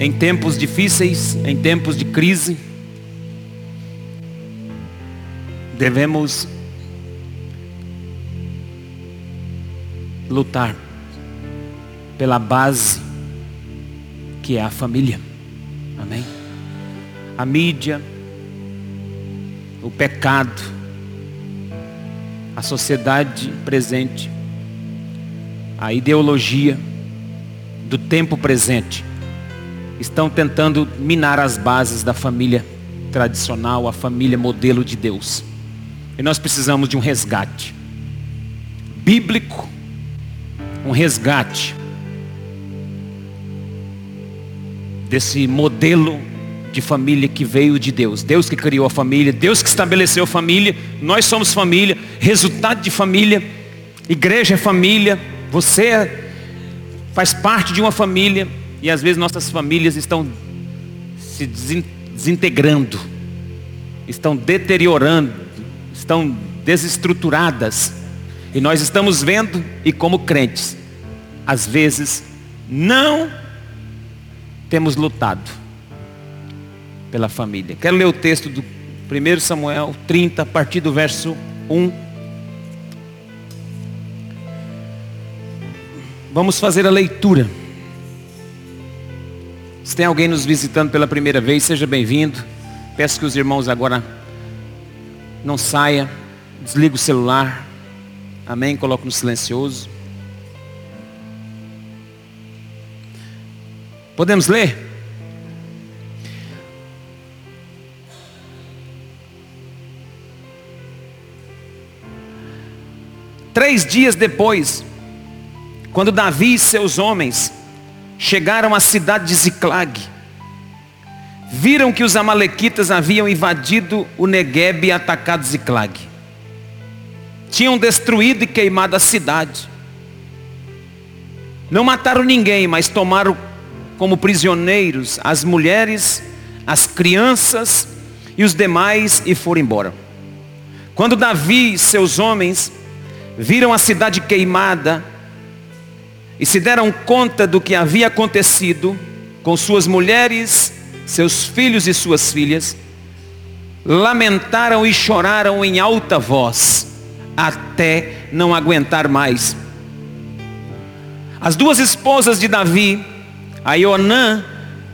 em tempos difíceis, em tempos de crise, devemos lutar pela base que é a família. Amém? A mídia, o pecado, a sociedade presente, a ideologia do tempo presente estão tentando minar as bases da família tradicional, a família modelo de Deus. E nós precisamos de um resgate bíblico, um resgate desse modelo de família que veio de Deus. Deus que criou a família, Deus que estabeleceu a família, nós somos família, resultado de família, igreja é família, você faz parte de uma família, e às vezes nossas famílias estão se desintegrando, estão deteriorando, estão desestruturadas. E nós estamos vendo, e como crentes, às vezes não temos lutado pela família. Quero ler o texto do 1 Samuel 30, a partir do verso 1. Vamos fazer a leitura. Se tem alguém nos visitando pela primeira vez, seja bem-vindo. Peço que os irmãos agora não saia, desliga o celular. Amém? Coloque no silencioso. Podemos ler? Três dias depois, quando Davi e seus homens chegaram à cidade de Ziclag. Viram que os amalequitas haviam invadido o Negueb e atacado Ziclag. Tinham destruído e queimado a cidade. Não mataram ninguém, mas tomaram como prisioneiros as mulheres, as crianças e os demais e foram embora. Quando Davi e seus homens viram a cidade queimada e se deram conta do que havia acontecido com suas mulheres, seus filhos e suas filhas, lamentaram e choraram em alta voz, até não aguentar mais. As duas esposas de Davi, a Ionã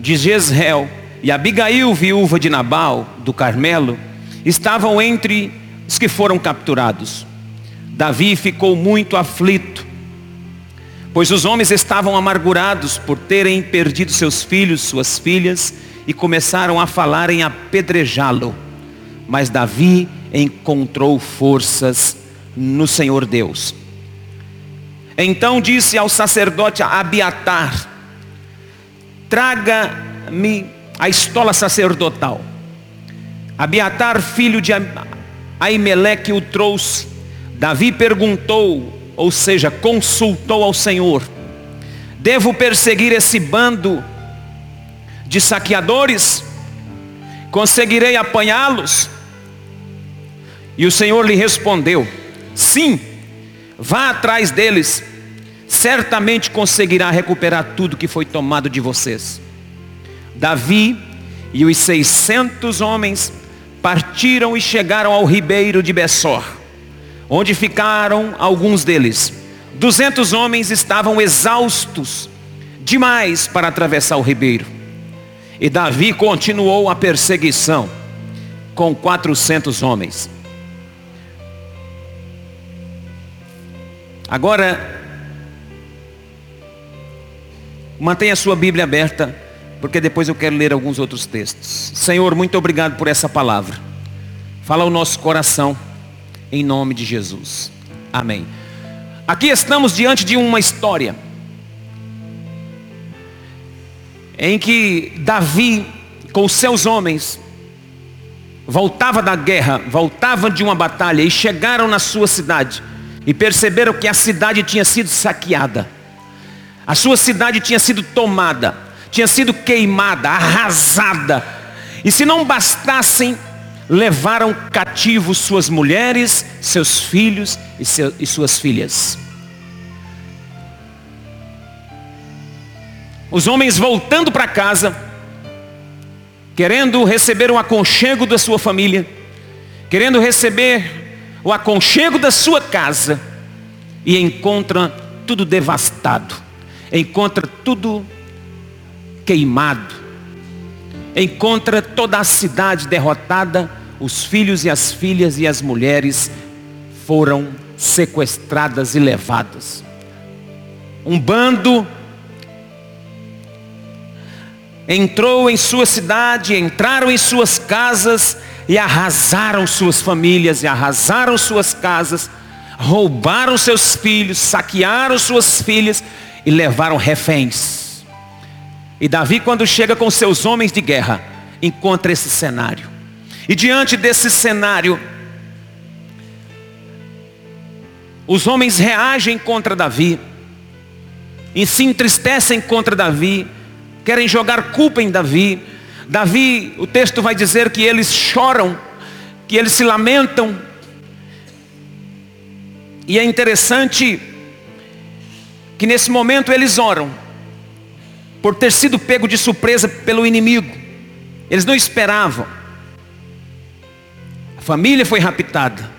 de Jezreel e Abigail, viúva de Nabal, do Carmelo, estavam entre os que foram capturados. Davi ficou muito aflito Pois os homens estavam amargurados por terem perdido seus filhos, suas filhas, e começaram a falar em apedrejá-lo. Mas Davi encontrou forças no Senhor Deus. Então disse ao sacerdote Abiatar: Traga-me a estola sacerdotal. Abiatar, filho de Aimeleque, o trouxe. Davi perguntou ou seja, consultou ao Senhor: Devo perseguir esse bando de saqueadores? Conseguirei apanhá-los? E o Senhor lhe respondeu: Sim, vá atrás deles, certamente conseguirá recuperar tudo que foi tomado de vocês. Davi e os seiscentos homens partiram e chegaram ao ribeiro de Bessor onde ficaram alguns deles. Duzentos homens estavam exaustos demais para atravessar o ribeiro. E Davi continuou a perseguição com quatrocentos homens. Agora, mantenha sua Bíblia aberta, porque depois eu quero ler alguns outros textos. Senhor, muito obrigado por essa palavra. Fala o nosso coração em nome de Jesus. Amém. Aqui estamos diante de uma história em que Davi, com seus homens, voltava da guerra, voltava de uma batalha e chegaram na sua cidade e perceberam que a cidade tinha sido saqueada. A sua cidade tinha sido tomada, tinha sido queimada, arrasada. E se não bastassem levaram cativos suas mulheres, seus filhos e, seu, e suas filhas. Os homens voltando para casa, querendo receber o aconchego da sua família, querendo receber o aconchego da sua casa, e encontra tudo devastado, encontra tudo queimado, encontra toda a cidade derrotada, os filhos e as filhas e as mulheres foram sequestradas e levadas. Um bando entrou em sua cidade, entraram em suas casas e arrasaram suas famílias e arrasaram suas casas, roubaram seus filhos, saquearam suas filhas e levaram reféns. E Davi, quando chega com seus homens de guerra, encontra esse cenário. E diante desse cenário, os homens reagem contra Davi, e se entristecem contra Davi, querem jogar culpa em Davi. Davi, o texto vai dizer que eles choram, que eles se lamentam. E é interessante que nesse momento eles oram, por ter sido pego de surpresa pelo inimigo. Eles não esperavam. A família foi raptada.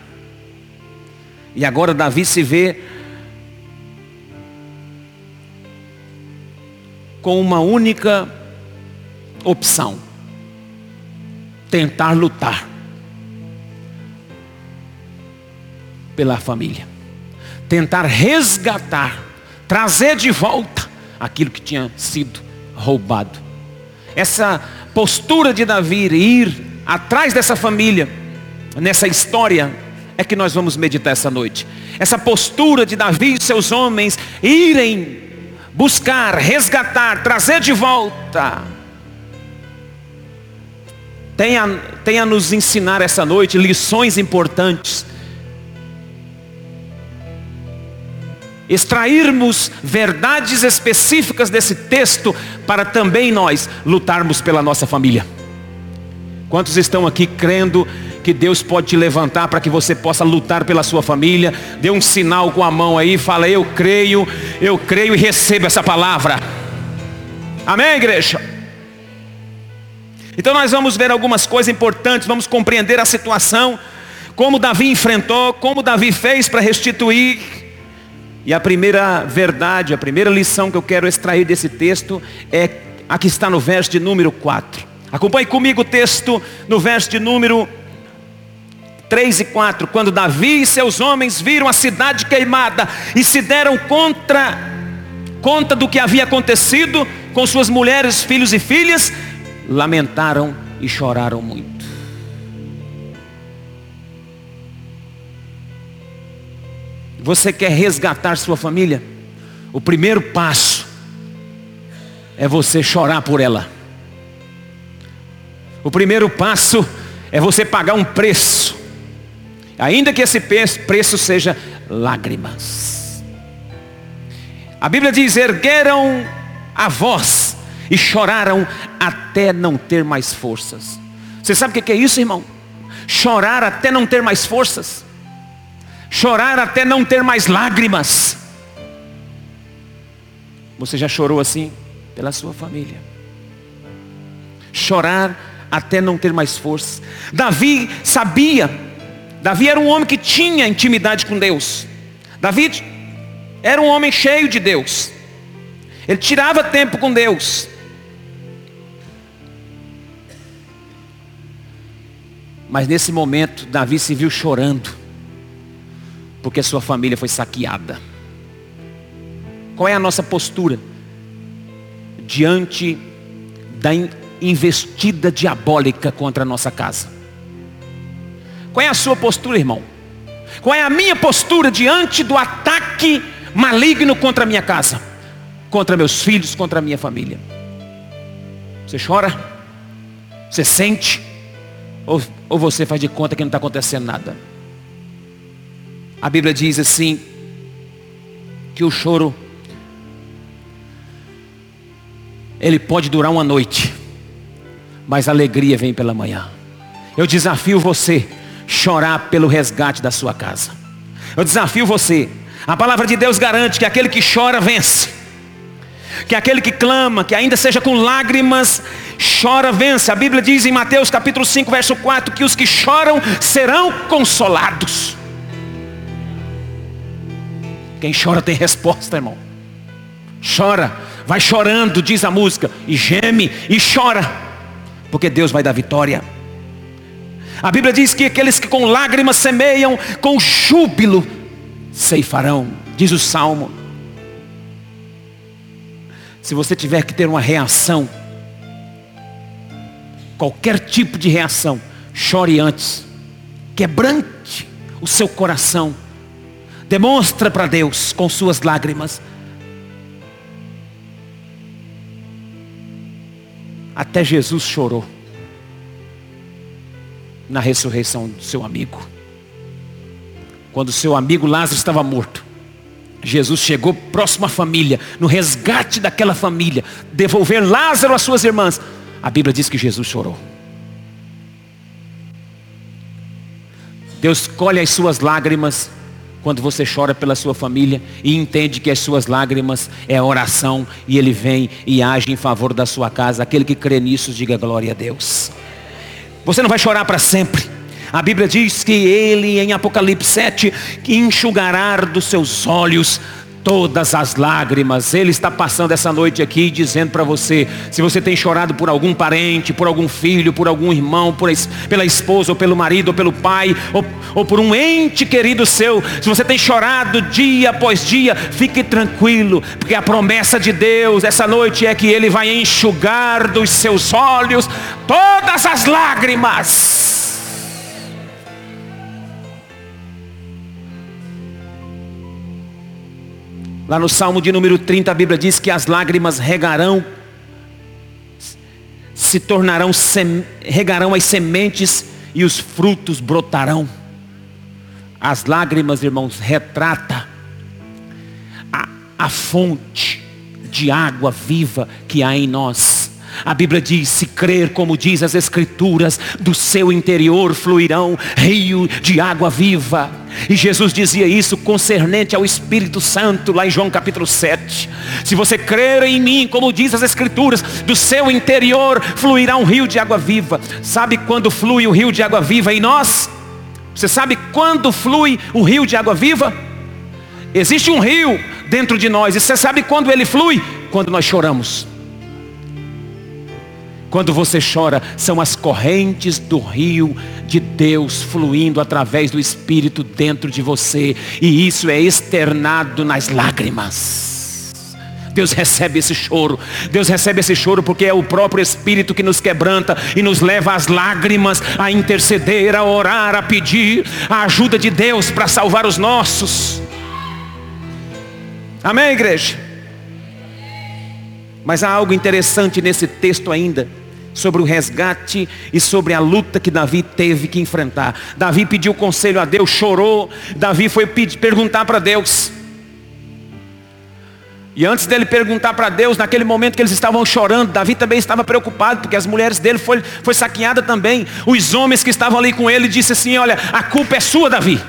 E agora Davi se vê com uma única opção: tentar lutar pela família, tentar resgatar, trazer de volta aquilo que tinha sido roubado. Essa postura de Davi ir atrás dessa família, nessa história, é que nós vamos meditar essa noite. Essa postura de Davi e seus homens irem buscar, resgatar, trazer de volta. Tenha, tenha nos ensinar essa noite lições importantes. Extrairmos verdades específicas desse texto para também nós lutarmos pela nossa família. Quantos estão aqui crendo que Deus pode te levantar para que você possa lutar pela sua família. Dê um sinal com a mão aí, fala: Eu creio, eu creio e recebo essa palavra. Amém, igreja? Então nós vamos ver algumas coisas importantes, vamos compreender a situação, como Davi enfrentou, como Davi fez para restituir. E a primeira verdade, a primeira lição que eu quero extrair desse texto é a que está no verso de número 4. Acompanhe comigo o texto no verso de número 3 e 4, quando Davi e seus homens viram a cidade queimada e se deram contra, conta do que havia acontecido com suas mulheres, filhos e filhas, lamentaram e choraram muito. Você quer resgatar sua família? O primeiro passo é você chorar por ela. O primeiro passo é você pagar um preço Ainda que esse preço seja lágrimas. A Bíblia diz: ergueram a voz e choraram até não ter mais forças. Você sabe o que é isso, irmão? Chorar até não ter mais forças. Chorar até não ter mais lágrimas. Você já chorou assim pela sua família? Chorar até não ter mais forças. Davi sabia Davi era um homem que tinha intimidade com Deus. Davi era um homem cheio de Deus. Ele tirava tempo com Deus. Mas nesse momento, Davi se viu chorando, porque sua família foi saqueada. Qual é a nossa postura diante da investida diabólica contra a nossa casa? Qual é a sua postura, irmão? Qual é a minha postura diante do ataque maligno contra a minha casa? Contra meus filhos, contra a minha família? Você chora? Você sente? Ou, ou você faz de conta que não está acontecendo nada? A Bíblia diz assim, que o choro, ele pode durar uma noite, mas a alegria vem pela manhã. Eu desafio você chorar pelo resgate da sua casa. Eu desafio você. A palavra de Deus garante que aquele que chora vence. que aquele que clama, que ainda seja com lágrimas, chora, vence. A Bíblia diz em Mateus capítulo 5, verso 4, que os que choram serão consolados. Quem chora tem resposta, irmão. Chora, vai chorando, diz a música, e geme e chora, porque Deus vai dar vitória. A Bíblia diz que aqueles que com lágrimas semeiam, com júbilo ceifarão, diz o Salmo. Se você tiver que ter uma reação, qualquer tipo de reação, chore antes, quebrante o seu coração, demonstra para Deus com suas lágrimas. Até Jesus chorou na ressurreição do seu amigo. Quando seu amigo Lázaro estava morto, Jesus chegou próximo à família, no resgate daquela família, devolver Lázaro às suas irmãs. A Bíblia diz que Jesus chorou. Deus colhe as suas lágrimas quando você chora pela sua família e entende que as suas lágrimas é oração e Ele vem e age em favor da sua casa. Aquele que crê nisso, diga glória a Deus. Você não vai chorar para sempre. A Bíblia diz que ele, em Apocalipse 7, enxugará dos seus olhos todas as lágrimas. Ele está passando essa noite aqui dizendo para você, se você tem chorado por algum parente, por algum filho, por algum irmão, por, pela esposa, ou pelo marido, ou pelo pai, ou, ou por um ente querido seu, se você tem chorado dia após dia, fique tranquilo, porque a promessa de Deus essa noite é que Ele vai enxugar dos seus olhos todas as lágrimas. Lá no Salmo de número 30, a Bíblia diz que as lágrimas regarão, se tornarão, regarão as sementes e os frutos brotarão. As lágrimas, irmãos, retrata a, a fonte de água viva que há em nós. A Bíblia diz: se crer, como diz as Escrituras, do seu interior fluirão rio de água viva. E Jesus dizia isso concernente ao Espírito Santo, lá em João capítulo 7. Se você crer em mim, como diz as Escrituras, do seu interior fluirá um rio de água viva. Sabe quando flui o rio de água viva em nós? Você sabe quando flui o rio de água viva? Existe um rio dentro de nós, e você sabe quando ele flui? Quando nós choramos. Quando você chora, são as correntes do rio de Deus fluindo através do Espírito dentro de você, e isso é externado nas lágrimas. Deus recebe esse choro. Deus recebe esse choro porque é o próprio Espírito que nos quebranta e nos leva às lágrimas, a interceder, a orar, a pedir a ajuda de Deus para salvar os nossos. Amém, igreja? Mas há algo interessante nesse texto ainda, sobre o resgate e sobre a luta que Davi teve que enfrentar. Davi pediu conselho a Deus, chorou. Davi foi pedir, perguntar para Deus. E antes dele perguntar para Deus, naquele momento que eles estavam chorando, Davi também estava preocupado, porque as mulheres dele foi, foi saqueada também. Os homens que estavam ali com ele disse assim: Olha, a culpa é sua, Davi.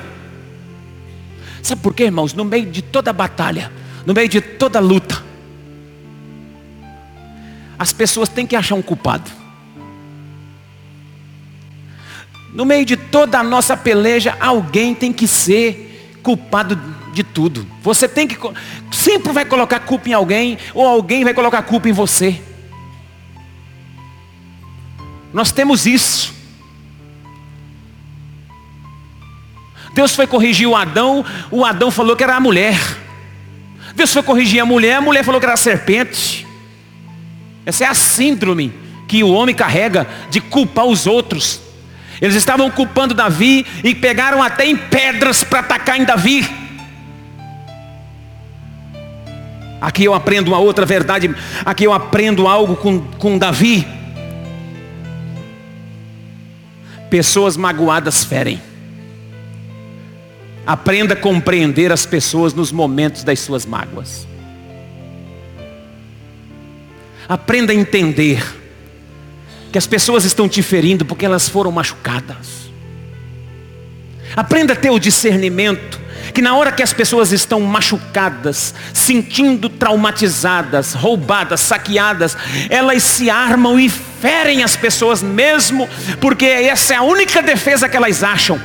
Sabe por quê, irmãos? No meio de toda a batalha, no meio de toda a luta, as pessoas têm que achar um culpado. No meio de toda a nossa peleja, alguém tem que ser culpado de tudo. Você tem que sempre vai colocar culpa em alguém ou alguém vai colocar culpa em você. Nós temos isso. Deus foi corrigir o Adão, o Adão falou que era a mulher. Deus foi corrigir a mulher, a mulher falou que era a serpente. Essa é a síndrome que o homem carrega de culpar os outros. Eles estavam culpando Davi e pegaram até em pedras para atacar em Davi. Aqui eu aprendo uma outra verdade, aqui eu aprendo algo com, com Davi. Pessoas magoadas ferem. Aprenda a compreender as pessoas nos momentos das suas mágoas. Aprenda a entender que as pessoas estão te ferindo porque elas foram machucadas. Aprenda a ter o discernimento que na hora que as pessoas estão machucadas, sentindo traumatizadas, roubadas, saqueadas, elas se armam e ferem as pessoas mesmo, porque essa é a única defesa que elas acham.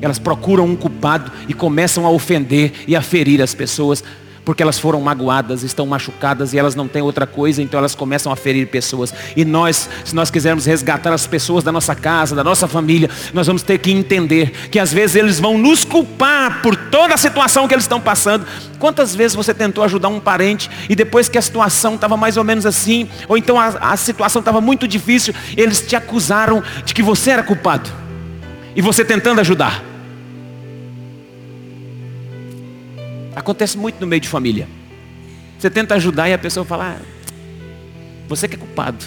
Elas procuram um culpado e começam a ofender e a ferir as pessoas porque elas foram magoadas, estão machucadas e elas não têm outra coisa, então elas começam a ferir pessoas. E nós, se nós quisermos resgatar as pessoas da nossa casa, da nossa família, nós vamos ter que entender que às vezes eles vão nos culpar por toda a situação que eles estão passando. Quantas vezes você tentou ajudar um parente e depois que a situação estava mais ou menos assim, ou então a, a situação estava muito difícil, eles te acusaram de que você era culpado. E você tentando ajudar. Acontece muito no meio de família. Você tenta ajudar e a pessoa fala, ah, você que é culpado.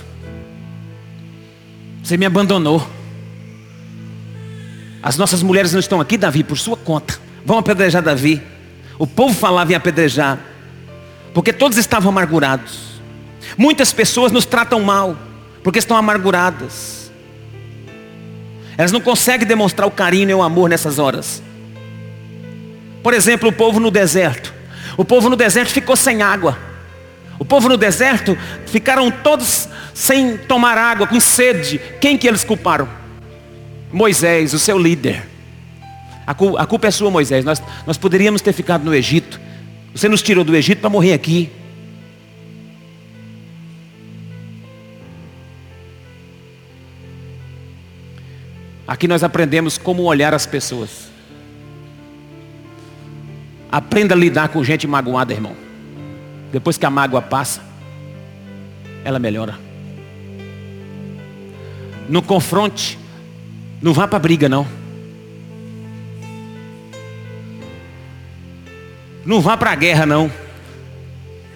Você me abandonou. As nossas mulheres não estão aqui, Davi, por sua conta. Vão apedrejar Davi. O povo falava em apedrejar. Porque todos estavam amargurados. Muitas pessoas nos tratam mal. Porque estão amarguradas. Elas não conseguem demonstrar o carinho e o amor nessas horas. Por exemplo, o povo no deserto. O povo no deserto ficou sem água. O povo no deserto ficaram todos sem tomar água, com sede. Quem que eles culparam? Moisés, o seu líder. A culpa, é sua, Moisés. Nós, nós poderíamos ter ficado no Egito. Você nos tirou do Egito para morrer aqui. Aqui nós aprendemos como olhar as pessoas. Aprenda a lidar com gente magoada, irmão. Depois que a mágoa passa, ela melhora. Não confronte. Não vá para briga, não. Não vá para a guerra, não.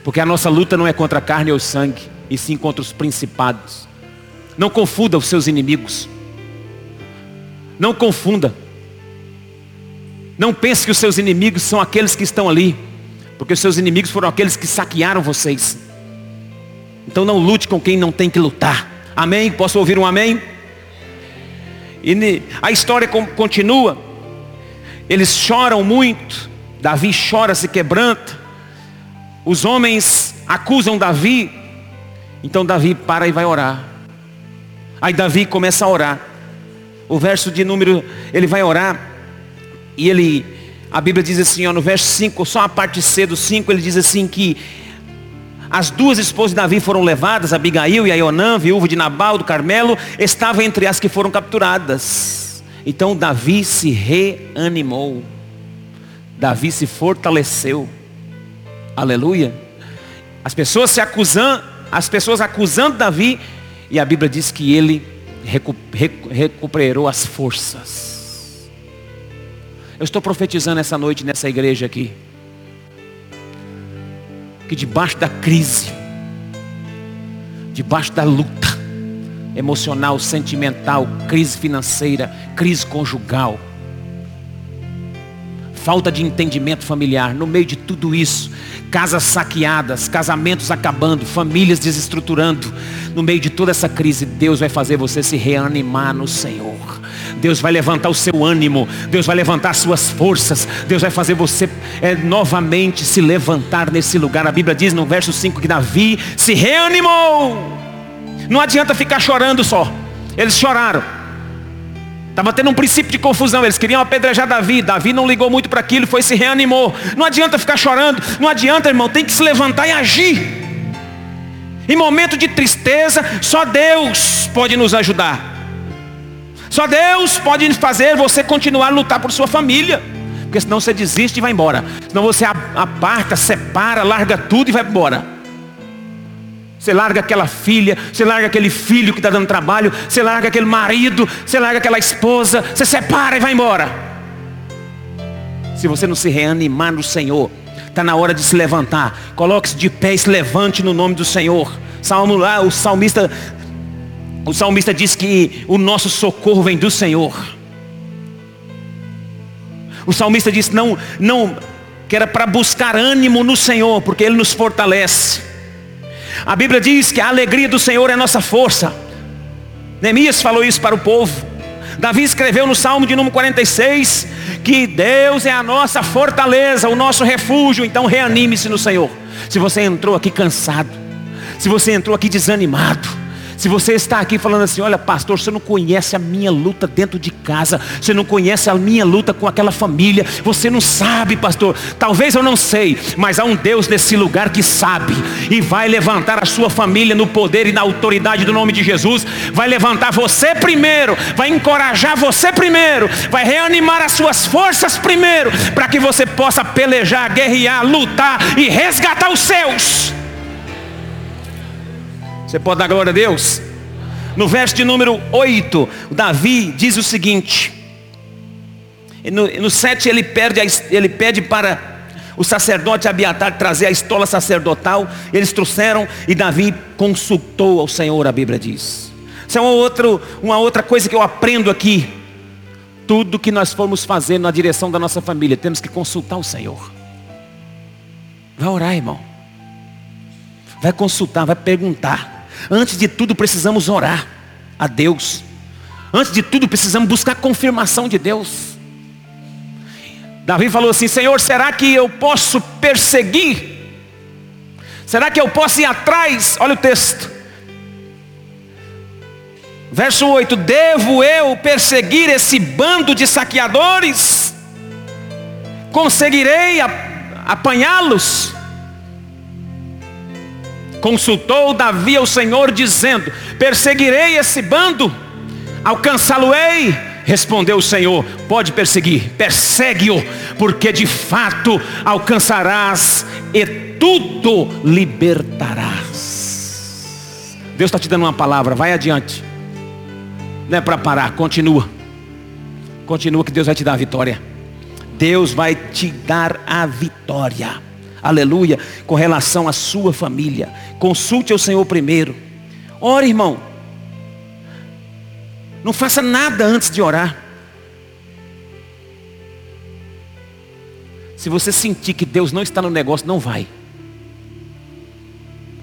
Porque a nossa luta não é contra a carne ou sangue, e sim contra os principados. Não confunda os seus inimigos. Não confunda. Não pense que os seus inimigos são aqueles que estão ali, porque os seus inimigos foram aqueles que saquearam vocês. Então não lute com quem não tem que lutar. Amém? Posso ouvir um amém? E a história continua. Eles choram muito. Davi chora, se quebranta. Os homens acusam Davi. Então Davi para e vai orar. Aí Davi começa a orar. O verso de número, ele vai orar. E ele, a Bíblia diz assim, ó, no verso 5, só a parte C do 5, ele diz assim que as duas esposas de Davi foram levadas, Abigail e Aionã, viúva de Nabal do Carmelo, estavam entre as que foram capturadas. Então Davi se reanimou. Davi se fortaleceu. Aleluia. As pessoas se acusando, as pessoas acusando Davi, e a Bíblia diz que ele recuperou as forças. Eu estou profetizando essa noite nessa igreja aqui. Que debaixo da crise, debaixo da luta emocional, sentimental, crise financeira, crise conjugal, falta de entendimento familiar, no meio de tudo isso, casas saqueadas, casamentos acabando, famílias desestruturando. No meio de toda essa crise, Deus vai fazer você se reanimar no Senhor. Deus vai levantar o seu ânimo, Deus vai levantar as suas forças, Deus vai fazer você é, novamente se levantar nesse lugar. A Bíblia diz no verso 5 que Davi se reanimou. Não adianta ficar chorando só. Eles choraram. Estava tendo um princípio de confusão. Eles queriam apedrejar Davi. Davi não ligou muito para aquilo, foi se reanimou. Não adianta ficar chorando. Não adianta, irmão. Tem que se levantar e agir. Em momento de tristeza, só Deus pode nos ajudar. Só Deus pode fazer você continuar a lutar por sua família. Porque senão você desiste e vai embora. Senão você aparta, separa, larga tudo e vai embora. Você larga aquela filha, você larga aquele filho que está dando trabalho, você larga aquele marido, você larga aquela esposa, você separa e vai embora. Se você não se reanimar no Senhor, está na hora de se levantar. Coloque-se de pé e se levante no nome do Senhor. Salmo lá, o salmista, o salmista diz que o nosso socorro vem do Senhor. O salmista diz não, não, que era para buscar ânimo no Senhor, porque Ele nos fortalece. A Bíblia diz que a alegria do Senhor é nossa força. Neemias falou isso para o povo. Davi escreveu no Salmo de número 46 que Deus é a nossa fortaleza, o nosso refúgio. Então reanime-se no Senhor. Se você entrou aqui cansado, se você entrou aqui desanimado, se você está aqui falando assim, olha pastor, você não conhece a minha luta dentro de casa, você não conhece a minha luta com aquela família, você não sabe, pastor. Talvez eu não sei, mas há um Deus nesse lugar que sabe e vai levantar a sua família no poder e na autoridade do nome de Jesus. Vai levantar você primeiro, vai encorajar você primeiro, vai reanimar as suas forças primeiro, para que você possa pelejar, guerrear, lutar e resgatar os seus. Você pode dar glória a Deus? No verso de número 8, Davi diz o seguinte. No, no 7 ele, perde, ele pede para o sacerdote Abiatar trazer a estola sacerdotal. Eles trouxeram e Davi consultou ao Senhor, a Bíblia diz. Isso é uma, outro, uma outra coisa que eu aprendo aqui. Tudo que nós formos fazer na direção da nossa família, temos que consultar o Senhor. Vai orar, irmão. Vai consultar, vai perguntar. Antes de tudo, precisamos orar a Deus. Antes de tudo, precisamos buscar confirmação de Deus. Davi falou assim: Senhor, será que eu posso perseguir? Será que eu posso ir atrás? Olha o texto. Verso 8: Devo eu perseguir esse bando de saqueadores? Conseguirei apanhá-los? Consultou Davi ao Senhor, dizendo: Perseguirei esse bando, alcançá-lo-ei. Respondeu o Senhor: Pode perseguir, persegue-o, porque de fato alcançarás e tudo libertarás. Deus está te dando uma palavra, vai adiante. Não é para parar, continua. Continua que Deus vai te dar a vitória. Deus vai te dar a vitória aleluia, com relação à sua família. Consulte o Senhor primeiro. Ore, irmão. Não faça nada antes de orar. Se você sentir que Deus não está no negócio, não vai.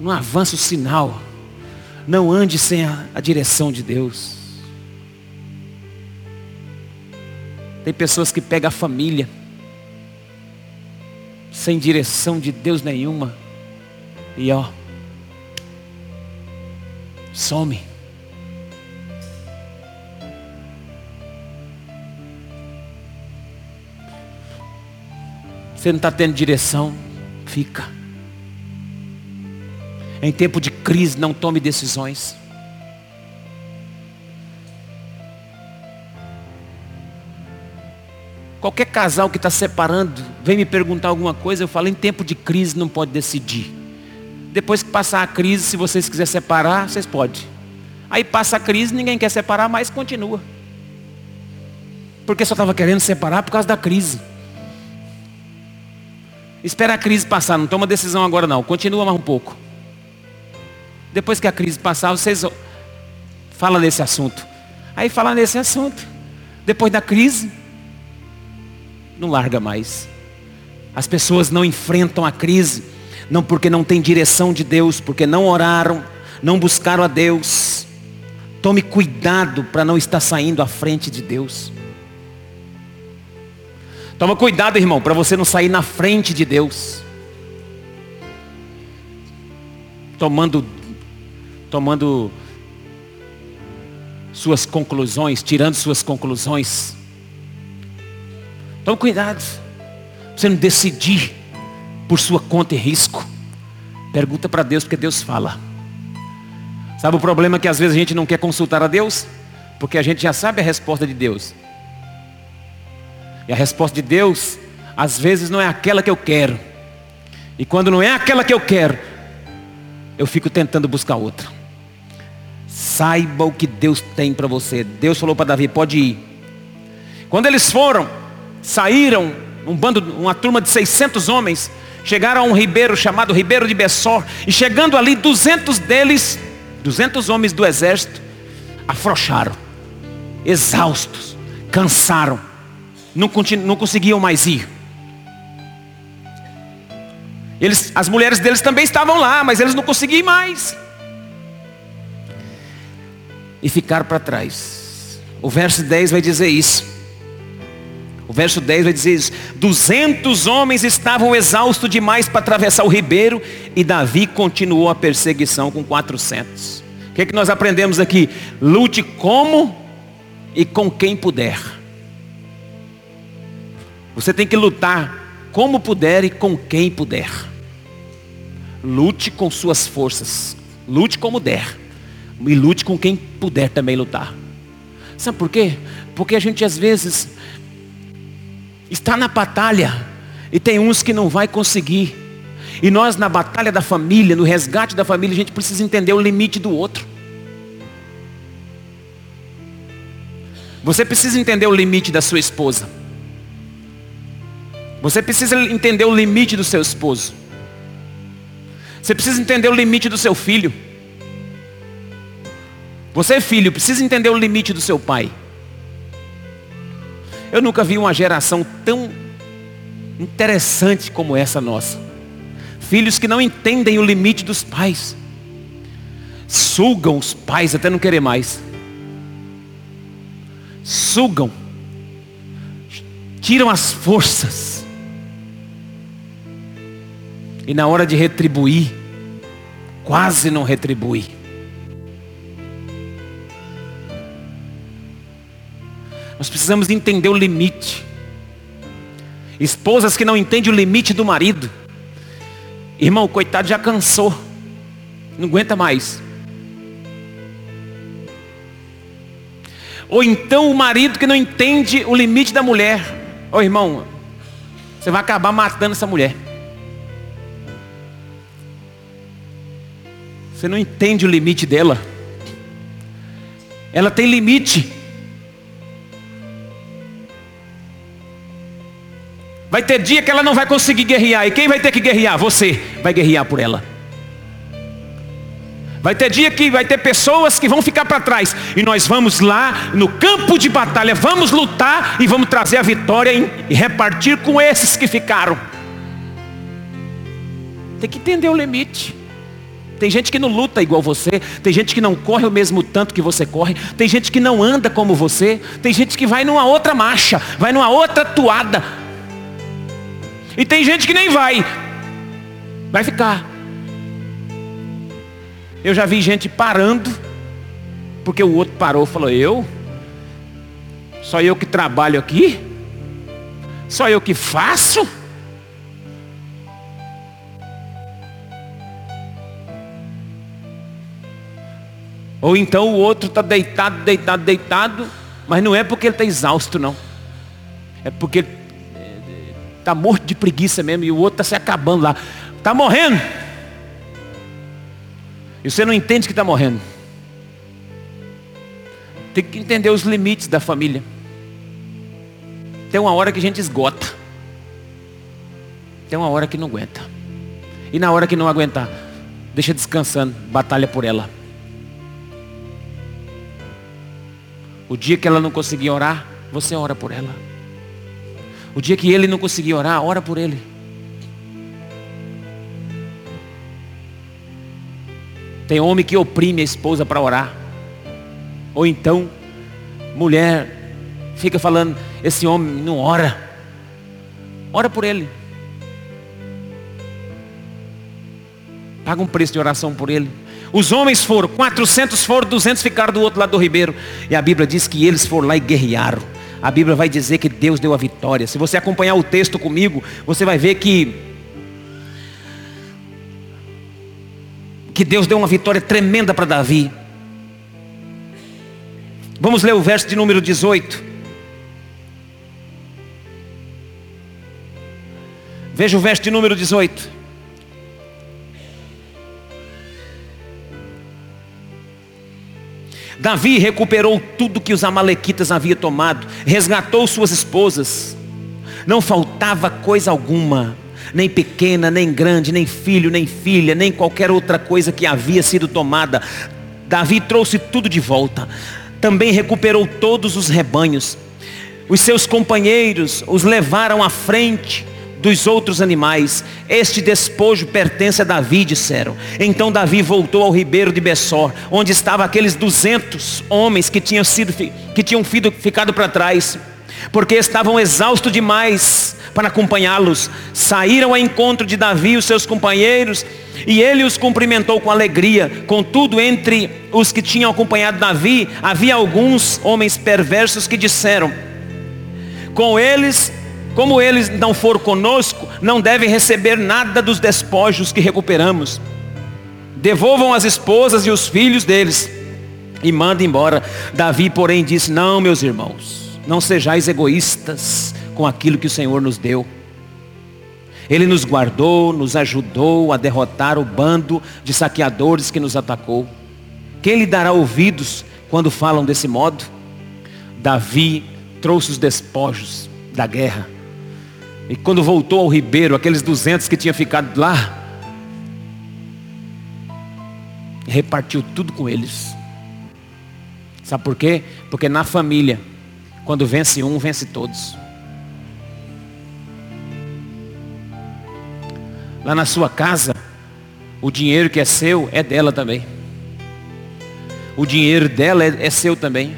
Não avança o sinal. Não ande sem a, a direção de Deus. Tem pessoas que pegam a família sem direção de Deus nenhuma. E ó, some. Você não está tendo direção, fica. Em tempo de crise, não tome decisões. Qualquer casal que está separando, vem me perguntar alguma coisa, eu falo, em tempo de crise não pode decidir. Depois que passar a crise, se vocês quiserem separar, vocês podem. Aí passa a crise, ninguém quer separar, mas continua. Porque só estava querendo separar por causa da crise. Espera a crise passar, não toma decisão agora não, continua mais um pouco. Depois que a crise passar, vocês falam nesse assunto. Aí fala nesse assunto. Depois da crise, não larga mais. As pessoas não enfrentam a crise, não porque não tem direção de Deus, porque não oraram, não buscaram a Deus. Tome cuidado para não estar saindo à frente de Deus. Toma cuidado, irmão, para você não sair na frente de Deus. Tomando tomando suas conclusões, tirando suas conclusões Tome cuidado. Você não decidir por sua conta e risco. Pergunta para Deus, porque Deus fala. Sabe o problema que às vezes a gente não quer consultar a Deus? Porque a gente já sabe a resposta de Deus. E a resposta de Deus, às vezes, não é aquela que eu quero. E quando não é aquela que eu quero, eu fico tentando buscar outra. Saiba o que Deus tem para você. Deus falou para Davi: pode ir. Quando eles foram, saíram, um bando, uma turma de 600 homens, chegaram a um ribeiro chamado Ribeiro de Bessor, e chegando ali, 200 deles, 200 homens do exército, afrouxaram, exaustos, cansaram, não, não conseguiam mais ir. Eles, as mulheres deles também estavam lá, mas eles não conseguiam mais. E ficaram para trás. O verso 10 vai dizer isso. O verso 10 vai dizer isso. 200 homens estavam exaustos demais para atravessar o ribeiro e Davi continuou a perseguição com 400. O que, é que nós aprendemos aqui? Lute como e com quem puder. Você tem que lutar como puder e com quem puder. Lute com suas forças. Lute como der. E lute com quem puder também lutar. Sabe por quê? Porque a gente às vezes está na batalha e tem uns que não vai conseguir. E nós na batalha da família, no resgate da família, a gente precisa entender o limite do outro. Você precisa entender o limite da sua esposa. Você precisa entender o limite do seu esposo. Você precisa entender o limite do seu filho. Você, filho, precisa entender o limite do seu pai. Eu nunca vi uma geração tão interessante como essa nossa. Filhos que não entendem o limite dos pais. Sugam os pais até não querer mais. Sugam. Tiram as forças. E na hora de retribuir, quase não retribui. Nós precisamos entender o limite. Esposas que não entendem o limite do marido. Irmão, coitado já cansou. Não aguenta mais. Ou então o marido que não entende o limite da mulher. Ô irmão, você vai acabar matando essa mulher. Você não entende o limite dela. Ela tem limite. Vai ter dia que ela não vai conseguir guerrear. E quem vai ter que guerrear? Você vai guerrear por ela. Vai ter dia que vai ter pessoas que vão ficar para trás. E nós vamos lá no campo de batalha, vamos lutar e vamos trazer a vitória e repartir com esses que ficaram. Tem que entender o limite. Tem gente que não luta igual você, tem gente que não corre o mesmo tanto que você corre, tem gente que não anda como você, tem gente que vai numa outra marcha, vai numa outra toada. E tem gente que nem vai. Vai ficar. Eu já vi gente parando, porque o outro parou e falou, eu? Só eu que trabalho aqui? Só eu que faço? Ou então o outro está deitado, deitado, deitado, mas não é porque ele está exausto, não. É porque ele Está morto de preguiça mesmo. E o outro está se acabando lá. Está morrendo. E você não entende que está morrendo. Tem que entender os limites da família. Tem uma hora que a gente esgota. Tem uma hora que não aguenta. E na hora que não aguentar, deixa descansando, batalha por ela. O dia que ela não conseguir orar, você ora por ela. O dia que ele não conseguir orar, ora por ele. Tem homem que oprime a esposa para orar. Ou então, mulher fica falando, esse homem não ora. Ora por ele. Paga um preço de oração por ele. Os homens foram, 400 foram, 200 ficaram do outro lado do ribeiro. E a Bíblia diz que eles foram lá e guerrearam a Bíblia vai dizer que Deus deu a vitória. Se você acompanhar o texto comigo, você vai ver que que Deus deu uma vitória tremenda para Davi. Vamos ler o verso de número 18. Veja o verso de número 18. Davi recuperou tudo que os amalequitas haviam tomado, resgatou suas esposas. Não faltava coisa alguma, nem pequena, nem grande, nem filho, nem filha, nem qualquer outra coisa que havia sido tomada. Davi trouxe tudo de volta. Também recuperou todos os rebanhos. Os seus companheiros os levaram à frente dos outros animais. Este despojo pertence a Davi, disseram. Então Davi voltou ao ribeiro de Bessor, onde estavam aqueles duzentos homens que tinham, sido, que tinham ficado para trás, porque estavam exaustos demais para acompanhá-los. Saíram ao encontro de Davi e os seus companheiros, e ele os cumprimentou com alegria. Contudo, entre os que tinham acompanhado Davi, havia alguns homens perversos que disseram: Com eles, como eles não foram conosco, não devem receber nada dos despojos que recuperamos. Devolvam as esposas e os filhos deles e mandem embora. Davi, porém, disse: Não, meus irmãos, não sejais egoístas com aquilo que o Senhor nos deu. Ele nos guardou, nos ajudou a derrotar o bando de saqueadores que nos atacou. Quem lhe dará ouvidos quando falam desse modo? Davi trouxe os despojos da guerra. E quando voltou ao ribeiro, aqueles duzentos que tinham ficado lá, repartiu tudo com eles. Sabe por quê? Porque na família, quando vence um, vence todos. Lá na sua casa, o dinheiro que é seu é dela também. O dinheiro dela é, é seu também.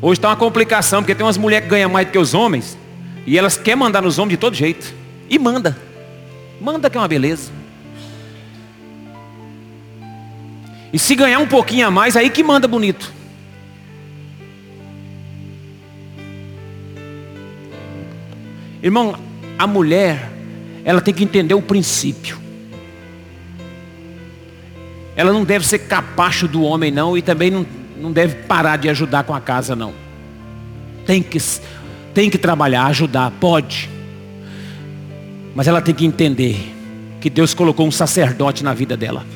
Hoje está uma complicação, porque tem umas mulheres que ganham mais do que os homens. E elas querem mandar nos homens de todo jeito. E manda. Manda que é uma beleza. E se ganhar um pouquinho a mais, aí que manda bonito. Irmão, a mulher ela tem que entender o princípio. Ela não deve ser capacho do homem, não, e também não, não deve parar de ajudar com a casa, não. Tem que, tem que trabalhar, ajudar, pode. Mas ela tem que entender que Deus colocou um sacerdote na vida dela.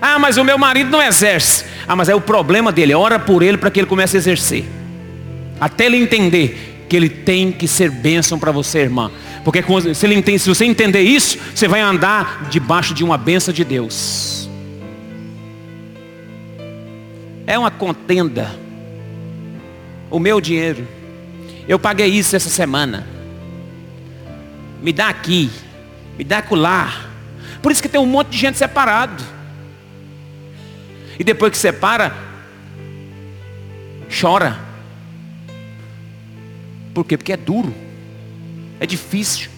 Ah, mas o meu marido não exerce. Ah, mas é o problema dele. Ora por ele para que ele comece a exercer. Até ele entender que ele tem que ser bênção para você, irmã. Porque se, ele entende, se você entender isso, você vai andar debaixo de uma benção de Deus. É uma contenda. O meu dinheiro. Eu paguei isso essa semana. Me dá aqui. Me dá acolá. Por isso que tem um monte de gente separado. E depois que separa, chora. Por quê? Porque é duro. É difícil.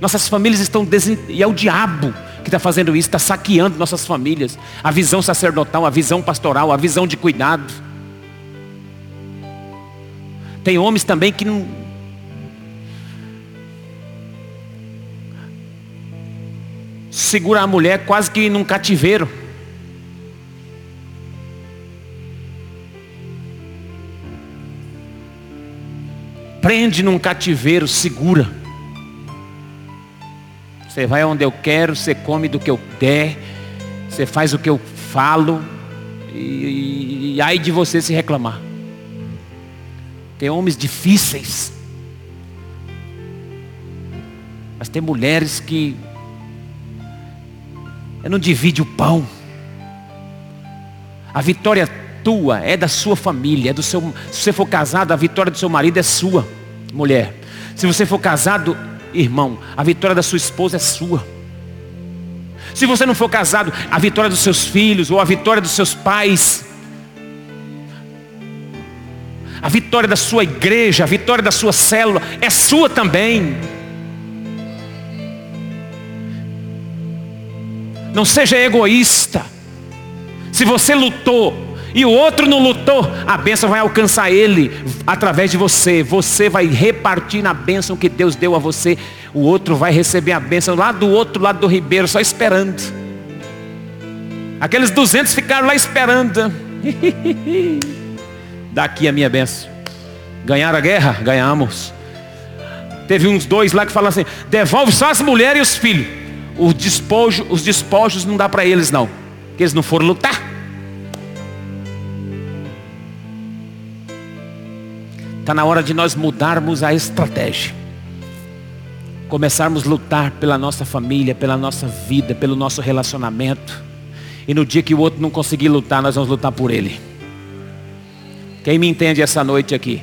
Nossas famílias estão desent... e é o diabo que está fazendo isso, está saqueando nossas famílias. A visão sacerdotal, a visão pastoral, a visão de cuidado. Tem homens também que não. Segura a mulher quase que num cativeiro. prende num cativeiro, segura. Você vai onde eu quero, você come do que eu der, você faz o que eu falo, e, e aí de você se reclamar. Tem homens difíceis, mas tem mulheres que não divide o pão. A vitória tua, é da sua família, é do seu. Se você for casado, a vitória do seu marido é sua mulher. Se você for casado, irmão, a vitória da sua esposa é sua. Se você não for casado, a vitória dos seus filhos ou a vitória dos seus pais. A vitória da sua igreja, a vitória da sua célula é sua também. Não seja egoísta. Se você lutou e o outro não lutou, a bênção vai alcançar ele através de você. Você vai repartir na bênção que Deus deu a você. O outro vai receber a bênção lá do outro lado do ribeiro, só esperando. Aqueles 200 ficaram lá esperando. Daqui a minha bênção. Ganharam a guerra? Ganhamos. Teve uns dois lá que falaram assim: devolve só as mulheres e os filhos. Os despojos, os despojos não dá para eles não. Porque eles não foram lutar. Está na hora de nós mudarmos a estratégia. Começarmos a lutar pela nossa família, pela nossa vida, pelo nosso relacionamento. E no dia que o outro não conseguir lutar, nós vamos lutar por ele. Quem me entende essa noite aqui?